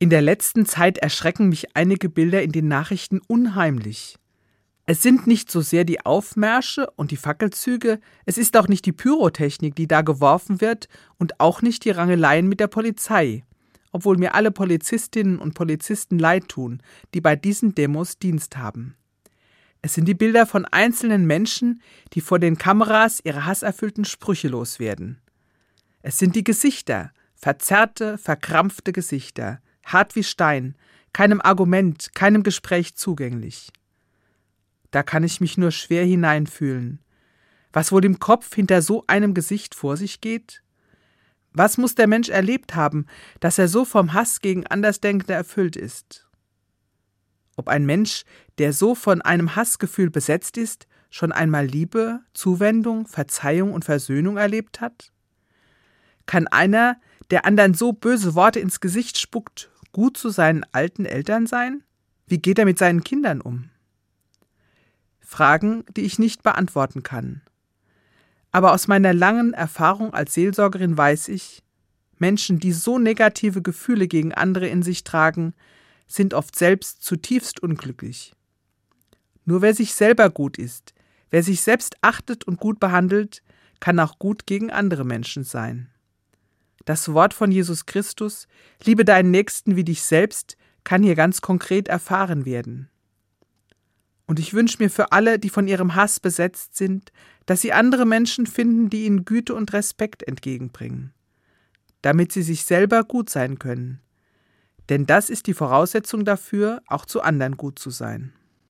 In der letzten Zeit erschrecken mich einige Bilder in den Nachrichten unheimlich. Es sind nicht so sehr die Aufmärsche und die Fackelzüge, es ist auch nicht die Pyrotechnik, die da geworfen wird, und auch nicht die Rangeleien mit der Polizei, obwohl mir alle Polizistinnen und Polizisten leid tun, die bei diesen Demos Dienst haben. Es sind die Bilder von einzelnen Menschen, die vor den Kameras ihre hasserfüllten Sprüche loswerden. Es sind die Gesichter, verzerrte, verkrampfte Gesichter, hart wie Stein, keinem Argument, keinem Gespräch zugänglich. Da kann ich mich nur schwer hineinfühlen. Was wohl im Kopf hinter so einem Gesicht vor sich geht? Was muss der Mensch erlebt haben, dass er so vom Hass gegen Andersdenkende erfüllt ist? ob ein Mensch, der so von einem Hassgefühl besetzt ist, schon einmal Liebe, Zuwendung, Verzeihung und Versöhnung erlebt hat? Kann einer, der anderen so böse Worte ins Gesicht spuckt, gut zu seinen alten Eltern sein? Wie geht er mit seinen Kindern um? Fragen, die ich nicht beantworten kann. Aber aus meiner langen Erfahrung als Seelsorgerin weiß ich, Menschen, die so negative Gefühle gegen andere in sich tragen, sind oft selbst zutiefst unglücklich. Nur wer sich selber gut ist, wer sich selbst achtet und gut behandelt, kann auch gut gegen andere Menschen sein. Das Wort von Jesus Christus, liebe deinen Nächsten wie dich selbst, kann hier ganz konkret erfahren werden. Und ich wünsche mir für alle, die von ihrem Hass besetzt sind, dass sie andere Menschen finden, die ihnen Güte und Respekt entgegenbringen, damit sie sich selber gut sein können, denn das ist die Voraussetzung dafür, auch zu anderen gut zu sein.